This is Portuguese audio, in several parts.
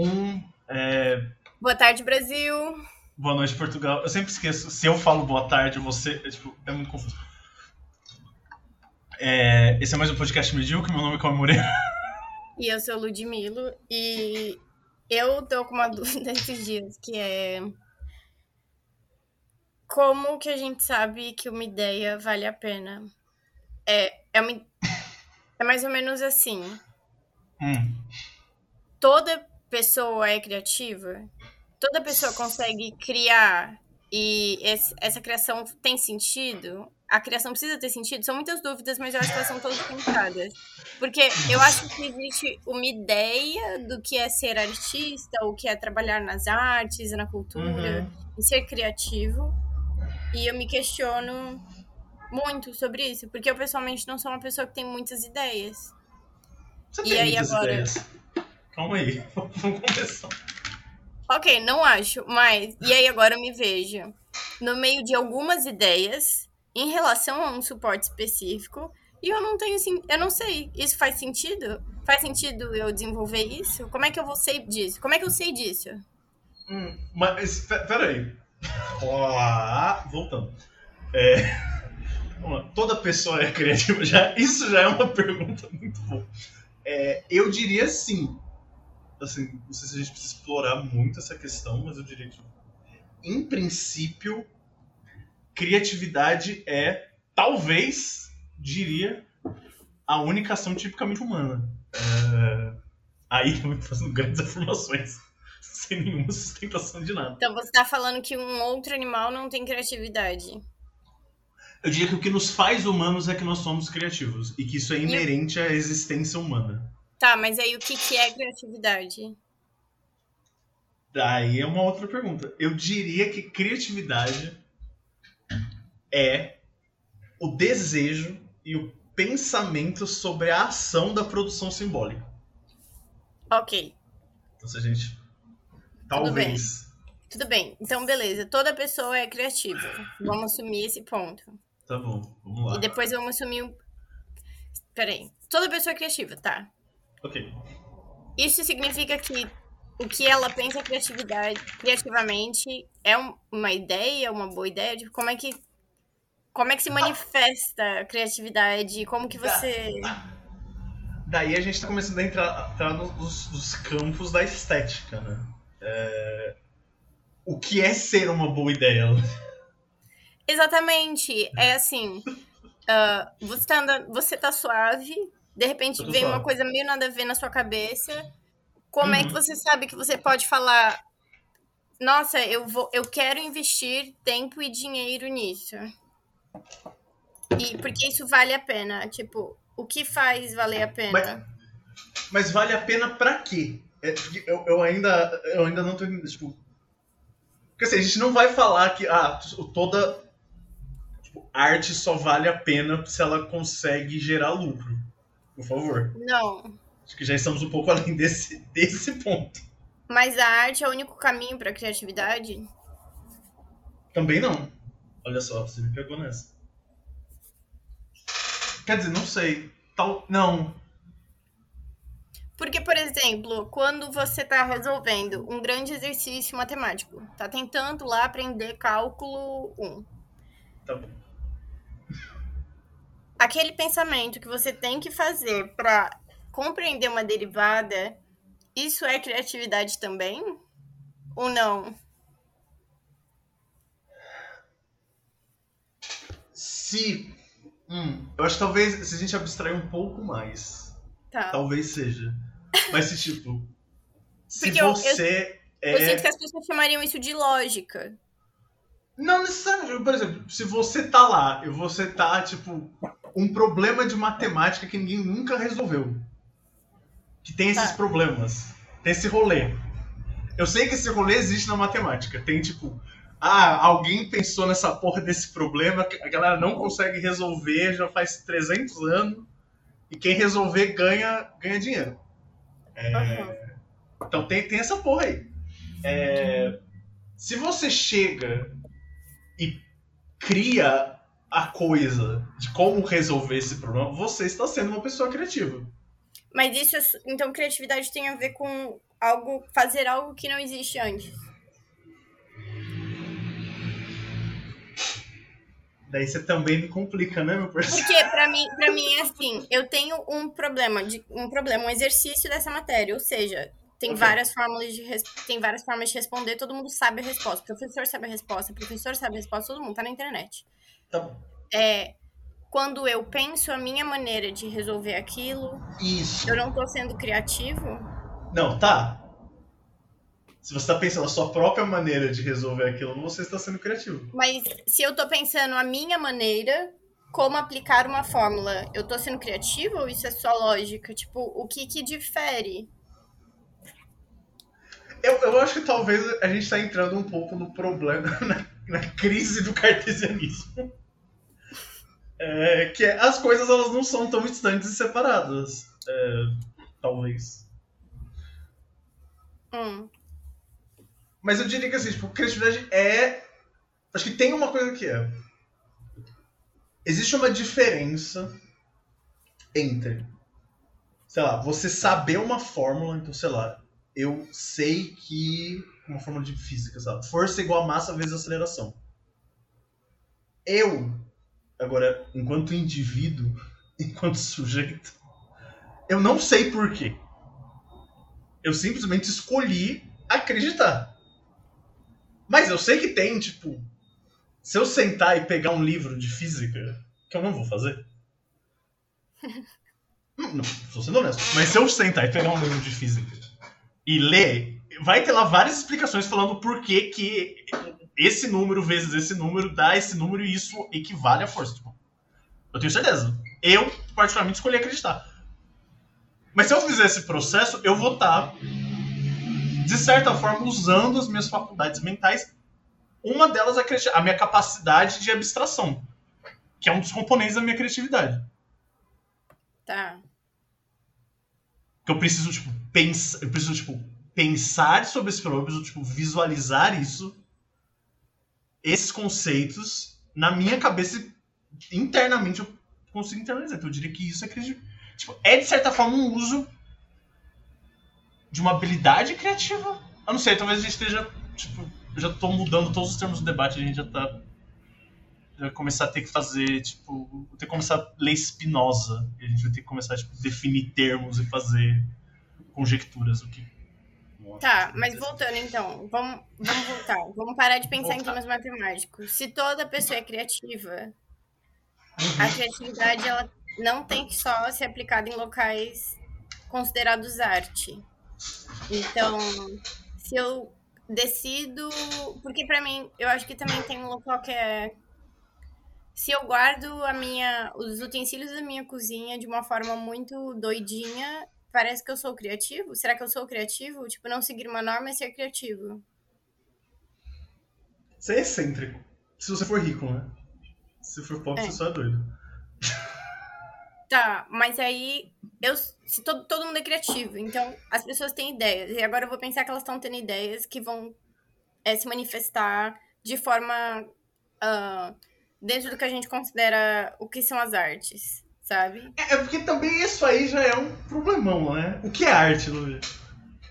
Um. É... Boa tarde, Brasil. Boa noite, Portugal. Eu sempre esqueço. Se eu falo boa tarde, você. É, tipo, é muito confuso. É... Esse é mais um podcast medíocre. Meu nome é Cauê Moreira. E eu sou Ludmilo. E eu tô com uma dúvida esses dias, que é. Como que a gente sabe que uma ideia vale a pena? É, é, uma, é mais ou menos assim. Hum. Toda pessoa é criativa? Toda pessoa consegue criar e esse, essa criação tem sentido? A criação precisa ter sentido? São muitas dúvidas, mas eu acho que elas são todas pensadas. Porque eu acho que existe uma ideia do que é ser artista, o que é trabalhar nas artes, na cultura, Uhum. e ser criativo. E eu me questiono muito sobre isso, porque eu pessoalmente não sou uma pessoa que tem muitas ideias. Você E aí, agora? ideias. Calma aí. Vamos começar. Ok, não acho, mas. E aí agora eu me vejo no meio de algumas ideias em relação a um suporte específico e eu não tenho. Eu não sei. Isso faz sentido? Faz sentido eu desenvolver isso? Como é que eu vou sei disso? Como é que eu sei disso? Hum, mas, pe- peraí. Ó, voltando. É. Toda pessoa é criativa? Já, isso já é uma pergunta muito boa. É, eu diria sim. Assim, não sei se a gente precisa explorar muito essa questão, mas eu diria que, em princípio, criatividade é, talvez, diria, a única ação tipicamente humana. É, aí eu fazendo grandes afirmações sem nenhuma sustentação de nada. Então você tá falando que um outro animal não tem criatividade. Eu diria que o que nos faz humanos é que nós somos criativos e que isso é inerente à existência humana. Tá, mas aí o que, que é criatividade? Daí é uma outra pergunta. Eu diria que criatividade é o desejo e o pensamento sobre a ação da produção simbólica. Ok, Então, se a gente. Talvez. tudo bem. Então, beleza. Toda pessoa é criativa. Vamos assumir esse ponto. Tá bom, vamos lá. E depois vamos assumir um. Peraí. Toda pessoa é criativa, tá? Ok. Isso significa que o que ela pensa criatividade, criativamente é um- uma ideia, uma boa ideia? Tipo, como é que. Como é que se manifesta a criatividade? Como que você. Daí a gente tá começando a entrar, entrar nos, nos- campos da estética, né? É, O que é ser uma boa ideia? Exatamente. É assim. ah, você, tá andando, você tá suave, de repente vem uma coisa meio nada a ver na sua cabeça. Como é que Uhum. você sabe que você pode falar? Nossa, eu vou, eu quero investir tempo e dinheiro nisso. E porque isso vale a pena. Tipo, o que faz valer a pena? Mas vale a pena pra quê? É, eu, eu ainda, eu ainda não tô tipo... Porque assim, a gente não vai falar que ah, toda tipo, arte só vale a pena se ela consegue gerar lucro. Por favor. Não. Acho que já estamos um pouco além desse, desse ponto. Mas a arte é o único caminho para criatividade? Também não. Olha só, você me pegou nessa. Quer dizer, não sei. Tal, não. Porque, por exemplo, quando você está resolvendo um grande exercício matemático, tá tentando lá aprender cálculo 1. Tá bom. Aquele pensamento que você tem que fazer para compreender uma derivada, isso é criatividade também? Ou não? Se. Hum, eu acho que talvez se a gente abstrair um pouco mais. Tá. Talvez seja. Mas se tipo. Se Porque eu- eu- você Eu é. sinto que as pessoas chamariam isso de lógica. Não necessariamente. Por exemplo, se você tá lá e você tá, tipo, um problema de matemática que ninguém nunca resolveu. Que tem esses Tá. problemas. Tem esse rolê. Eu sei que esse rolê existe na matemática. Tem, tipo, ah, alguém pensou nessa porra desse problema, que a galera não consegue resolver já faz 300 anos. E quem resolver ganha, ganha dinheiro. É. Então tem, tem essa porra aí. É, se você chega e cria a coisa de como resolver esse problema, você está sendo uma pessoa criativa. Mas isso, então, criatividade tem a ver com algo, fazer algo que não existe antes. Daí você também me complica, né, meu parceiro? Porque pra mim, pra mim é assim, eu tenho um problema, de, um problema, um exercício dessa matéria, ou seja, tem Ok. várias formas de tem várias formas de responder, todo mundo sabe a resposta. O professor sabe a resposta, o professor sabe a resposta, todo mundo tá na internet. Tá. É quando eu penso a minha maneira de resolver aquilo, Isso. eu não tô sendo criativo. Não, tá. Se você tá pensando a sua própria maneira de resolver aquilo, você está sendo criativo. Mas se eu tô pensando a minha maneira, como aplicar uma fórmula, eu tô sendo criativo ou isso é só lógica? Tipo, o que que difere? Eu, eu acho que talvez a gente tá entrando um pouco no problema, na, na crise do cartesianismo. É, que é, as coisas elas não são tão distantes e separadas. É, talvez. Hum, Mas eu diria que assim, tipo, criatividade é. Acho que tem uma coisa que é. Existe uma diferença entre, sei lá, você saber uma fórmula, então, sei lá, eu sei que. Uma fórmula de física, sabe? Força igual a massa vezes aceleração. Eu, agora, enquanto indivíduo, enquanto sujeito, eu não sei porquê. Eu simplesmente escolhi acreditar. Mas eu sei que tem, tipo. Se eu sentar e pegar um livro de física, que eu não vou fazer. Não, não, tô sendo honesto. Mas se eu sentar e pegar um livro de física e ler, vai ter lá várias explicações falando por que, que esse número vezes esse número dá esse número e isso equivale à força. Tipo, eu tenho certeza. Eu, particularmente, escolhi acreditar. Mas se eu fizer esse processo, eu vou estar, de certa forma, usando as minhas faculdades mentais. Uma delas é a minha capacidade de abstração, que é um dos componentes da minha criatividade. tá. que eu preciso, tipo, pensar, eu preciso, tipo, pensar sobre esse problema, eu preciso, tipo, visualizar isso, esses conceitos, na minha cabeça, internamente, eu consigo internalizar. Então, eu diria que isso é criativo. Tipo, é, de certa forma, um uso de uma habilidade criativa. Eu não sei, talvez a gente esteja, tipo, já tô mudando todos os termos do debate, a gente já tá... Já vai começar a ter que fazer, tipo, vou ter que começar a ler Spinoza. E a gente vai ter que começar a tipo, definir termos e fazer conjecturas. O que... Tá, mas voltando então, vamos, vamos voltar. Vamos parar de pensar em Voltar. termos matemáticos. Se toda pessoa é criativa, a criatividade ela não tem que só ser aplicada em locais considerados arte. Então, se eu decido, porque pra mim, eu acho que também tem um local que é se eu guardo a minha os utensílios da minha cozinha de uma forma muito doidinha, parece que eu sou criativo? Será que eu sou criativo? Tipo, não seguir uma norma é ser criativo. Você é excêntrico. Se você for rico, né? Se for pobre, É. você só é doido. Tá, mas aí eu se todo, todo mundo é criativo, então as pessoas têm ideias. E agora eu vou pensar que elas estão tendo ideias que vão é, se manifestar de forma ah, dentro do que a gente considera o que são as artes, sabe? É, é porque também isso aí já é um problemão, né? O que é arte, Luiz?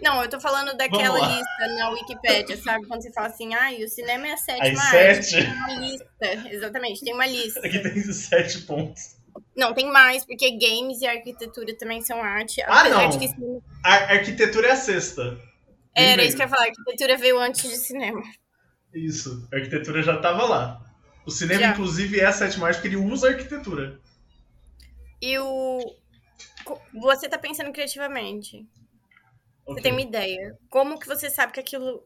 Não, eu tô falando daquela lista na Wikipédia, sabe? Quando você fala assim, ah, o cinema é a sétima arte. sete. Tem uma lista, exatamente, tem uma lista. Aqui tem sete pontos. Não, tem mais, porque games e arquitetura também são arte. Ah, não. de que cinema- A arquitetura é a sexta. Era isso que eu ia falar, arquitetura veio antes de cinema. Isso. A arquitetura já tava lá. O cinema, Já. inclusive, é a sétima arte porque ele usa a arquitetura. E o. Você tá pensando criativamente. Você Ok. tem uma ideia. Como que você sabe que aquilo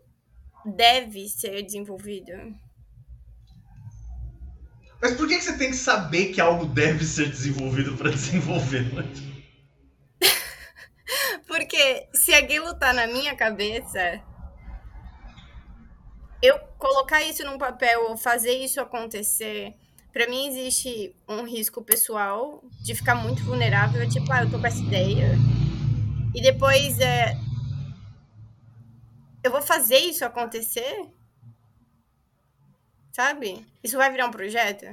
deve ser desenvolvido? Mas por que, você tem que saber que algo deve ser desenvolvido pra desenvolver? né? Porque se aquilo tá na minha cabeça, eu colocar isso num papel ou fazer isso acontecer, pra mim existe um risco pessoal de ficar muito vulnerável, é tipo, ah, eu tô com essa ideia. E depois é eu vou fazer isso acontecer? Sabe? Isso vai virar um projeto?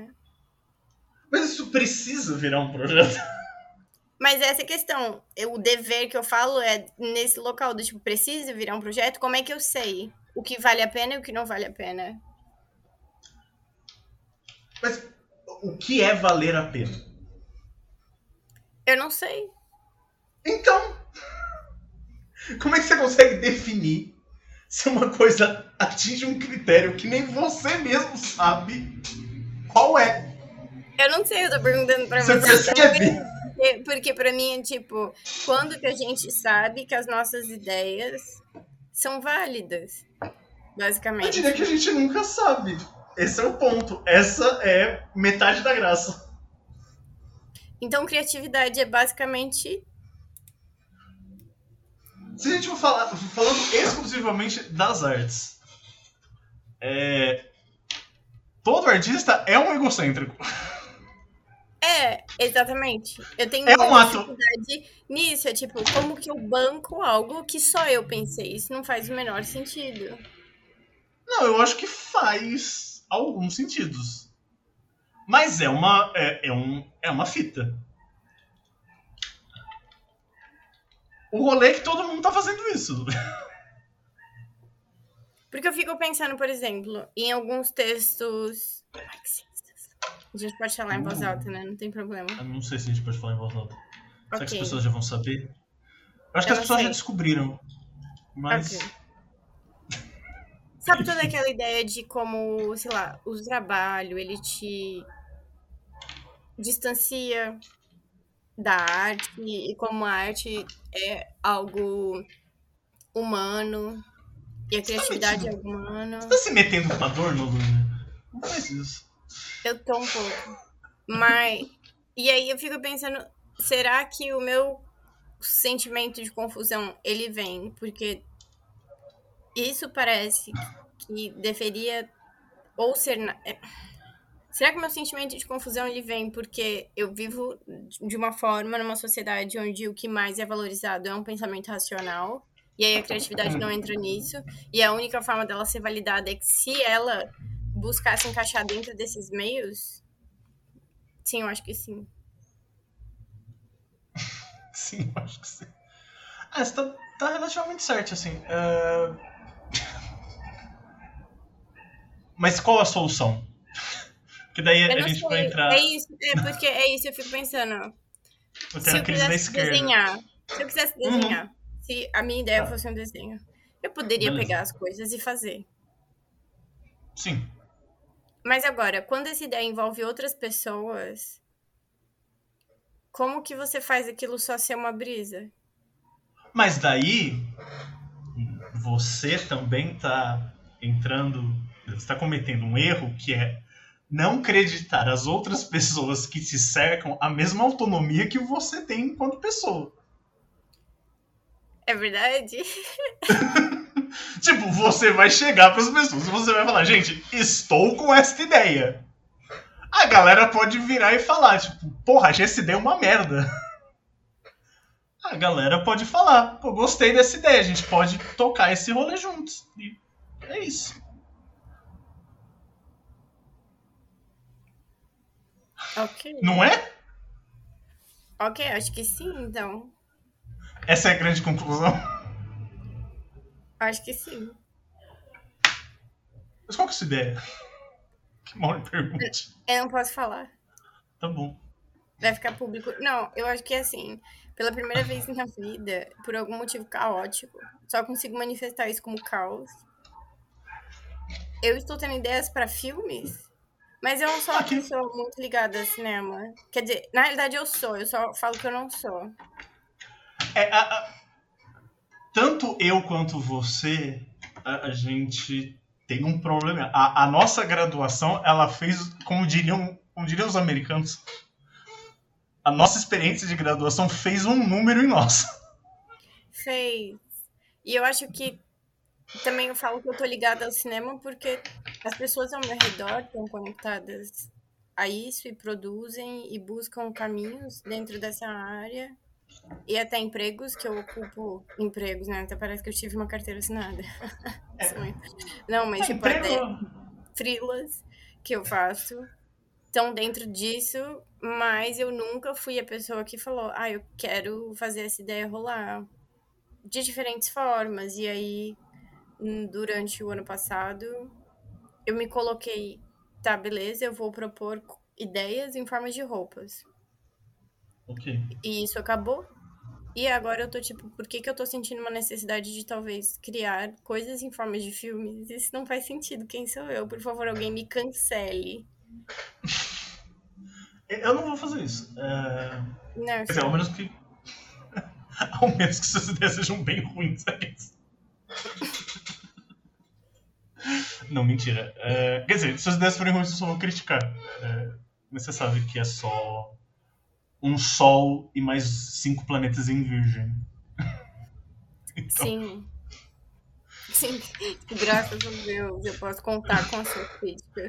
Mas isso precisa virar um projeto. Mas essa é a questão. O dever que eu falo é nesse local do tipo, precisa virar um projeto? Como é que eu sei o que vale a pena e o que não vale a pena? Mas o que é valer a pena? Eu não sei. Então, como é que você consegue definir se uma coisa atinge um critério que nem você mesmo sabe qual é? Eu não sei, eu tô perguntando pra você. Você percebe? Porque, porque pra mim é tipo, quando que a gente sabe que as nossas ideias são válidas? Basicamente. Eu diria que a gente nunca sabe. Esse é o ponto. Essa é metade da graça. Então, criatividade é basicamente. Se a gente for falar, falando exclusivamente das artes, é... todo artista é um egocêntrico. É, exatamente. Eu tenho é um dificuldade nisso. É tipo, como que eu banco algo que só eu pensei? Isso não faz o menor sentido. Não, eu acho que faz alguns sentidos. Mas é uma, é, é, um, é uma fita. O rolê é que todo mundo tá fazendo isso. Porque eu fico pensando, por exemplo, em alguns textos. A gente pode falar em voz alta, né? Não tem problema. Eu não sei se a gente pode falar em voz alta. Okay. Será que as pessoas já vão saber? Eu acho eu que as pessoas sei. já descobriram. Mas. Okay. Sabe toda aquela ideia de como, sei lá, o trabalho, ele te distancia da arte e como a arte é algo humano e a criatividade tá é humana. Você tá se metendo com a dor, Luna? Não faz isso. Eu tô um pouco. Mas. E aí eu fico pensando, será que o meu sentimento de confusão ele vem porque isso parece que deveria ou ser. É, será que meu sentimento de confusão ele vem porque eu vivo de uma forma numa sociedade onde o que mais é valorizado é um pensamento racional e aí a criatividade não entra nisso e a única forma dela ser validada é que se ela buscar se encaixar dentro desses meios? Sim, eu acho que sim. sim, eu acho que sim. Ah, você tá, tá relativamente certo, assim. Uh... Mas qual a solução? Porque daí a gente sei. vai entrar. É isso, é porque é isso, eu fico pensando. Se eu quisesse desenhar, se eu quisesse uhum. desenhar, uhum. se a minha ideia tá. fosse um desenho, eu poderia Beleza. pegar as coisas e fazer. Sim. Mas agora, quando essa ideia envolve outras pessoas, como que você faz aquilo só ser uma brisa? Mas daí você também está entrando, está cometendo um erro que é não acreditar as outras pessoas que te cercam a mesma autonomia que você tem enquanto pessoa. É verdade? tipo, você vai chegar para as pessoas e você vai falar, gente, estou com esta ideia. A galera pode virar e falar, tipo, porra, essa ideia é uma merda. A galera pode falar, pô, gostei dessa ideia, a gente pode tocar esse rolê juntos. E é isso. Ok. Não é? Ok, acho que sim, então. Essa é a grande conclusão? Acho que sim. Mas qual que é a ideia? Que mal me pergunte. Eu não posso falar. Tá bom. Vai ficar público. Não, eu acho que é assim. Pela primeira vez na vida, por algum motivo caótico, só consigo manifestar isso como caos. Eu estou tendo ideias para filmes, mas eu não sou uma pessoa muito ligada a cinema. Quer dizer, na realidade eu sou, eu só falo que eu não sou. É, a, a, tanto eu quanto você, a, a gente tem um problema. A, a, nossa graduação, ela fez, como diriam, como diriam os americanos, a nossa experiência de graduação fez um número em nós. Fez. E eu acho que também eu falo que eu tô ligada ao cinema porque as pessoas ao meu redor estão conectadas a isso e produzem e buscam caminhos dentro dessa área e até empregos, que eu ocupo empregos, né? Até parece que eu tive uma carteira assinada. É. Não, mas é, tipo, até frilas que eu faço. estão dentro disso, mas eu nunca fui a pessoa que falou, ah, eu quero fazer essa ideia rolar de diferentes formas. E aí, durante o ano passado, eu me coloquei, tá, beleza, eu vou propor ideias em forma de roupas. Ok. E isso acabou. E agora eu tô tipo, por que, que eu tô sentindo uma necessidade de talvez criar coisas em forma de filmes? Isso não faz sentido. Quem sou eu? Por favor, alguém me cancele. Eu não vou fazer isso. É... Não, Quer dizer, ao menos que. ao menos que suas ideias sejam bem ruins. não, mentira. É... Quer dizer, se suas ideias forem ruins, eu só vou criticar. É... Mas você sabe que é só um Sol e mais cinco planetas em Virgem. Então... Sim. Sim, graças a Deus, eu posso contar com a sua crítica.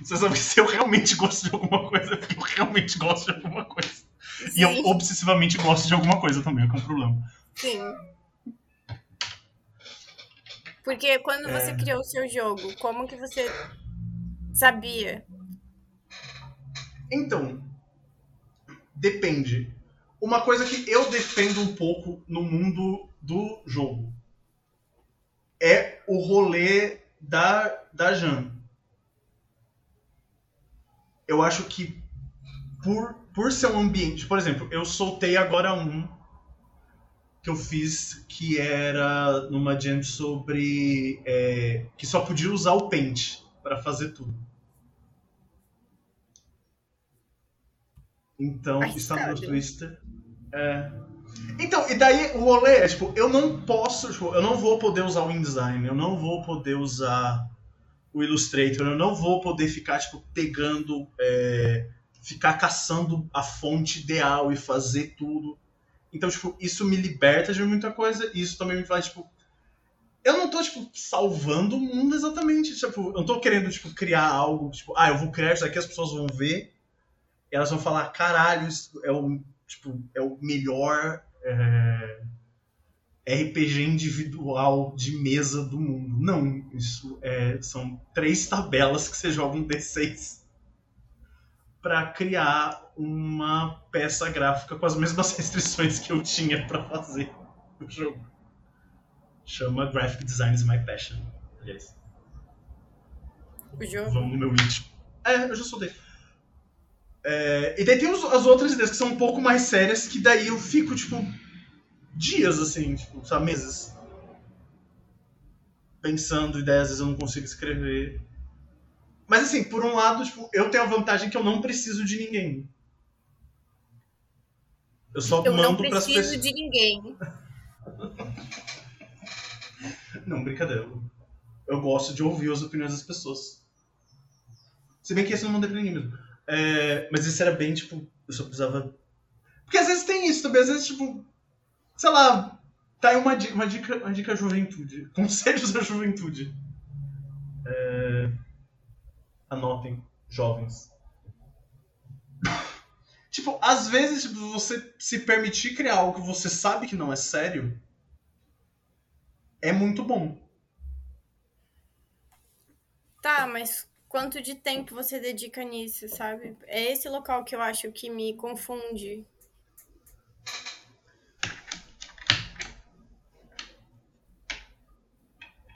Você sabe que se eu realmente gosto de alguma coisa, é porque eu realmente gosto de alguma coisa. Sim. E eu obsessivamente gosto de alguma coisa também, é que é um problema. Sim. Porque quando você é... criou o seu jogo, como que você sabia? Então, depende. Uma coisa que eu defendo um pouco no mundo do jogo é o rolê da, da Jan. Eu acho que por, por ser um ambiente. Por exemplo, eu soltei agora um que eu fiz que era numa jam sobre. É, que só podia usar o Paint para fazer tudo. Então, está no Twister. É. Então, e daí o rolê é, tipo, eu não posso, tipo, eu não vou poder usar o InDesign, eu não vou poder usar o Illustrator, eu não vou poder ficar, tipo, pegando, é, ficar caçando a fonte ideal e fazer tudo. Então, tipo, isso me liberta de muita coisa e isso também me faz, tipo, eu não tô, tipo, salvando o mundo exatamente, tipo, eu não tô querendo, tipo, criar algo, tipo, ah, eu vou criar isso aqui, as pessoas vão ver e elas vão falar, caralho, isso é o, tipo, é o melhor é, RPG individual de mesa do mundo. Não, isso é, são três tabelas que você joga um D6 para criar uma peça gráfica com as mesmas restrições que eu tinha para fazer o jogo. Chama Graphic Design is My Passion. Aliás. O jogo? Vamos no meu íntimo. É, eu já soltei. É, e daí tem os, as outras ideias que são um pouco mais sérias, que daí eu fico, tipo, dias, assim, tipo, sabe, meses. Pensando, e daí às vezes eu não consigo escrever. Mas assim, por um lado, tipo, eu tenho a vantagem que eu não preciso de ninguém. Eu só eu mando para as pessoas. Eu não preciso de ninguém. não, brincadeira. Eu gosto de ouvir as opiniões das pessoas. Se bem que esse eu não mandei pra ninguém mesmo. É, mas isso era bem, tipo, eu só precisava. Porque às vezes tem isso também, às vezes, tipo, sei lá, tá aí uma dica, uma dica, uma dica juventude. Conselhos da juventude. É... Anotem, jovens. tipo, às vezes, tipo, você se permitir criar algo que você sabe que não é sério é muito bom. Tá, mas quanto de tempo você dedica nisso, sabe? É esse local que eu acho que me confunde.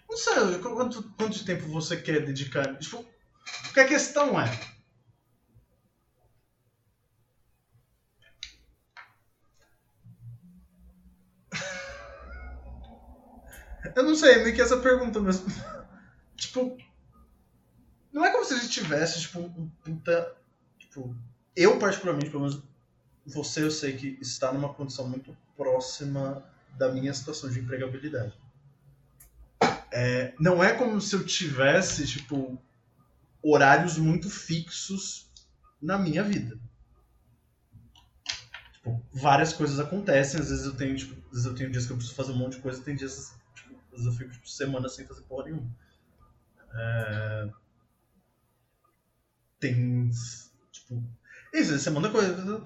Não sei, quanto, quanto de tempo você quer dedicar? Tipo, porque a questão é. Eu não sei, meio que essa pergunta mesmo. tipo, não é como se a gente tivesse, tipo, um puta. Tipo, eu, particularmente, pelo menos, você eu sei que está numa condição muito próxima da minha situação de empregabilidade. É, não é como se eu tivesse, tipo, horários muito fixos na minha vida. Tipo, várias coisas acontecem, às vezes eu tenho, tipo, às vezes eu tenho dias que eu preciso fazer um monte de coisa, tem dias, tipo, às vezes eu fico tipo, semana sem fazer porra nenhuma. É tem. Tipo. Isso, você manda coisa.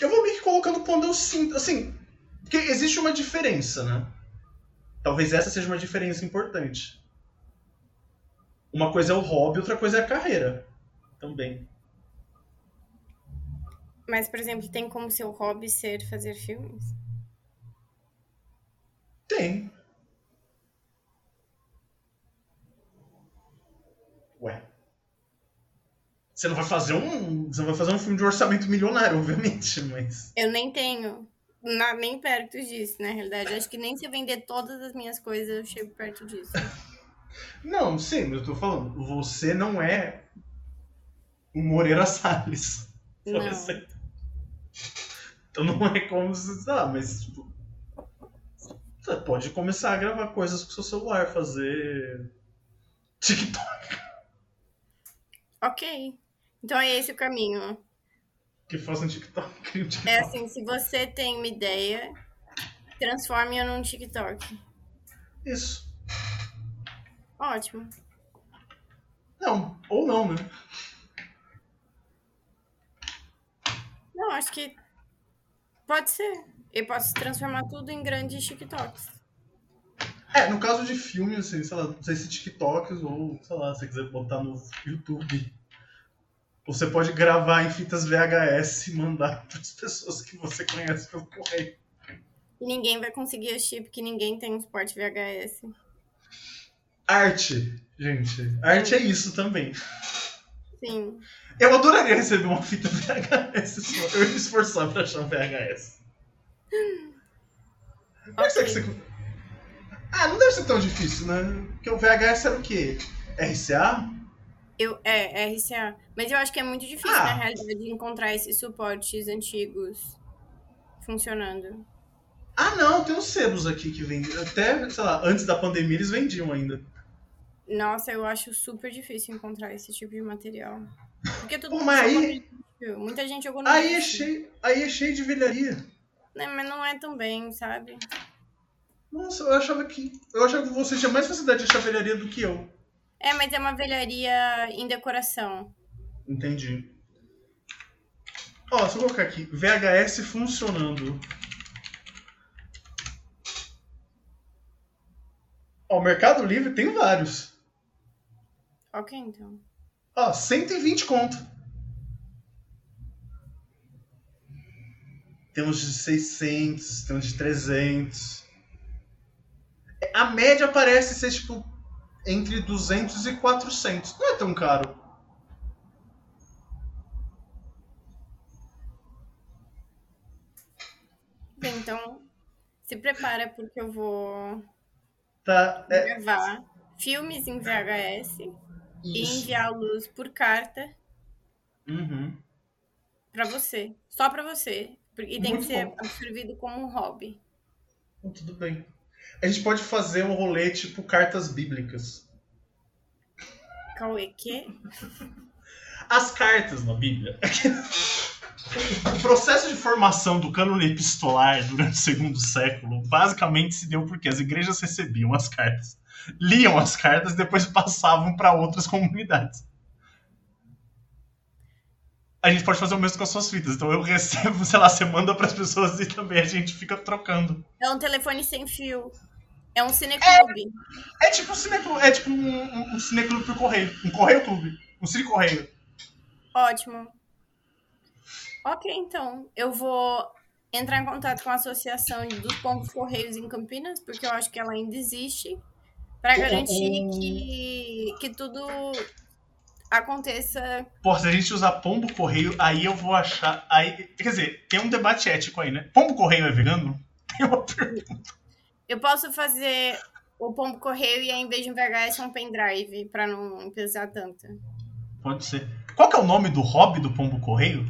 Eu vou meio que colocando quando eu sinto. Assim. Porque existe uma diferença, né? Talvez essa seja uma diferença importante. Uma coisa é o hobby, outra coisa é a carreira. Também. Mas, por exemplo, tem como seu hobby ser fazer filmes? Tem. Ué. Você não vai fazer um. Você não vai fazer um filme de orçamento milionário, obviamente, mas. Eu nem tenho. Na, nem perto disso, na realidade. Acho que nem se eu vender todas as minhas coisas, eu chego perto disso. Não, sim, mas eu tô falando. Você não é o Moreira Salles. Não. Então não é como se. Ah, mas. Tipo, você pode começar a gravar coisas com seu celular, fazer. TikTok. Ok. Então é esse o caminho. Que faça um TikTok. um TikTok. É assim, se você tem uma ideia, transforme-a num TikTok. Isso. Ótimo. Não, ou não, né? Não, acho que pode ser. Eu posso transformar tudo em grandes TikToks. É, no caso de filme, assim, sei lá, não sei se TikToks ou, sei lá, se você quiser botar no YouTube. Você pode gravar em fitas VHS e mandar para as pessoas que você conhece pelo correio. E ninguém vai conseguir assistir porque ninguém tem um suporte VHS. Arte, gente. Arte é isso também. Sim. Eu adoraria receber uma fita VHS. Eu ia me esforçar pra achar um VHS. Como é que você- Ah, não deve ser tão difícil, né? Porque o VHS era o quê? RCA? Eu, é, é RCA. Mas eu acho que é muito difícil, Ah. na realidade, encontrar esses suportes antigos funcionando. Ah, não, tem uns sebos aqui que vendem. Até, sei lá, antes da pandemia eles vendiam ainda. Nossa, eu acho super difícil encontrar esse tipo de material. Porque tudo mas aí-. Muita gente jogou no Aí é cheio, aí é cheio de velharia. Né, mas não é tão bem, sabe? Nossa, eu achava que. Eu achava que você tinha mais facilidade de achar velharia do que eu. É, mas é uma velharia em decoração. Entendi. Ó, se eu colocar aqui, VHS funcionando. Ó, Mercado Livre tem vários. Ok, então. Ó, 120 conto. Temos de 600, temos de 300. A média parece ser, tipo, entre 200 e 400. Não é tão caro. Bem, então, se prepara porque eu vou Tá, é gravar filmes em VHS e isso. enviá-los por carta Uhum. pra você. Só pra você. E tem Muito que ser bom. absorvido como um hobby. Tudo bem. A gente pode fazer um rolê tipo cartas bíblicas. Cauê, que? As cartas na Bíblia. o processo de formação do cânone epistolar durante o segundo século basicamente se deu porque as igrejas recebiam as cartas, liam as cartas e depois passavam para outras comunidades. A gente pode fazer o mesmo com as suas fitas. Então eu recebo, sei lá, você manda para as pessoas e também a gente fica trocando. É um telefone sem fio. É um cineclube. É tipo um cineclube, é tipo um, um, um cineclube por correio. Um correio clube. Um cine correio. Ótimo. Ok, então. Eu vou entrar em contato com a Associação dos Pontos Correios em Campinas, porque eu acho que ela ainda existe, para garantir que, que tudo aconteça. Pô, se a gente usar pombo correio, aí eu vou achar. Aí, quer dizer, tem um debate ético aí, né? Pombo correio é vegano? Tem uma pergunta. Eu posso fazer o pombo correio e, em vez de um VHS, um pendrive, para não pesar tanto. Pode ser. Qual que é o nome do hobby do pombo correio?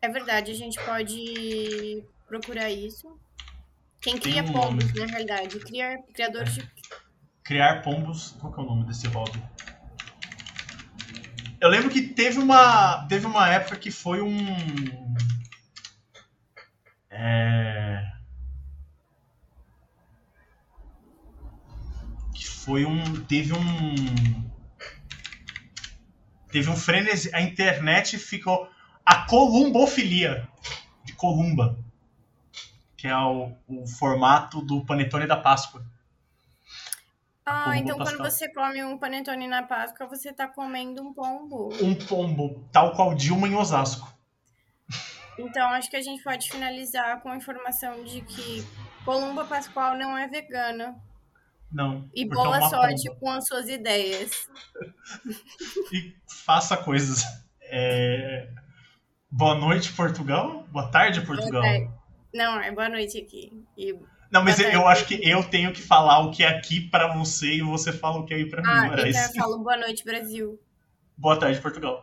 É verdade, a gente pode procurar isso. Quem cria um pombos, nome. na realidade. Criar, criadores de Criar pombos. Qual que é o nome desse hobby? Eu lembro que teve uma, teve uma época que foi um. É. Que foi um. Teve um. Teve um frenesi. A internet ficou. A columbofilia de Columba. Que é o, o formato do panetone da Páscoa. Ah, então quando pascal. você come um panetone na Páscoa, você tá comendo um pombo. Um pombo, tal qual Dilma em Osasco. Então acho que a gente pode finalizar com a informação de que Columba Pascoal não é vegana. Não. E é boa uma sorte pomba. com as suas ideias. E faça coisas. É, Boa noite, Portugal. Boa tarde, Portugal. Boa tarde. Não, é boa noite aqui. E... Não, mas eu acho que eu tenho que falar o que é aqui pra você e você fala o que é aí pra mim. Ah, então eu falo boa noite, Brasil. Boa tarde, Portugal.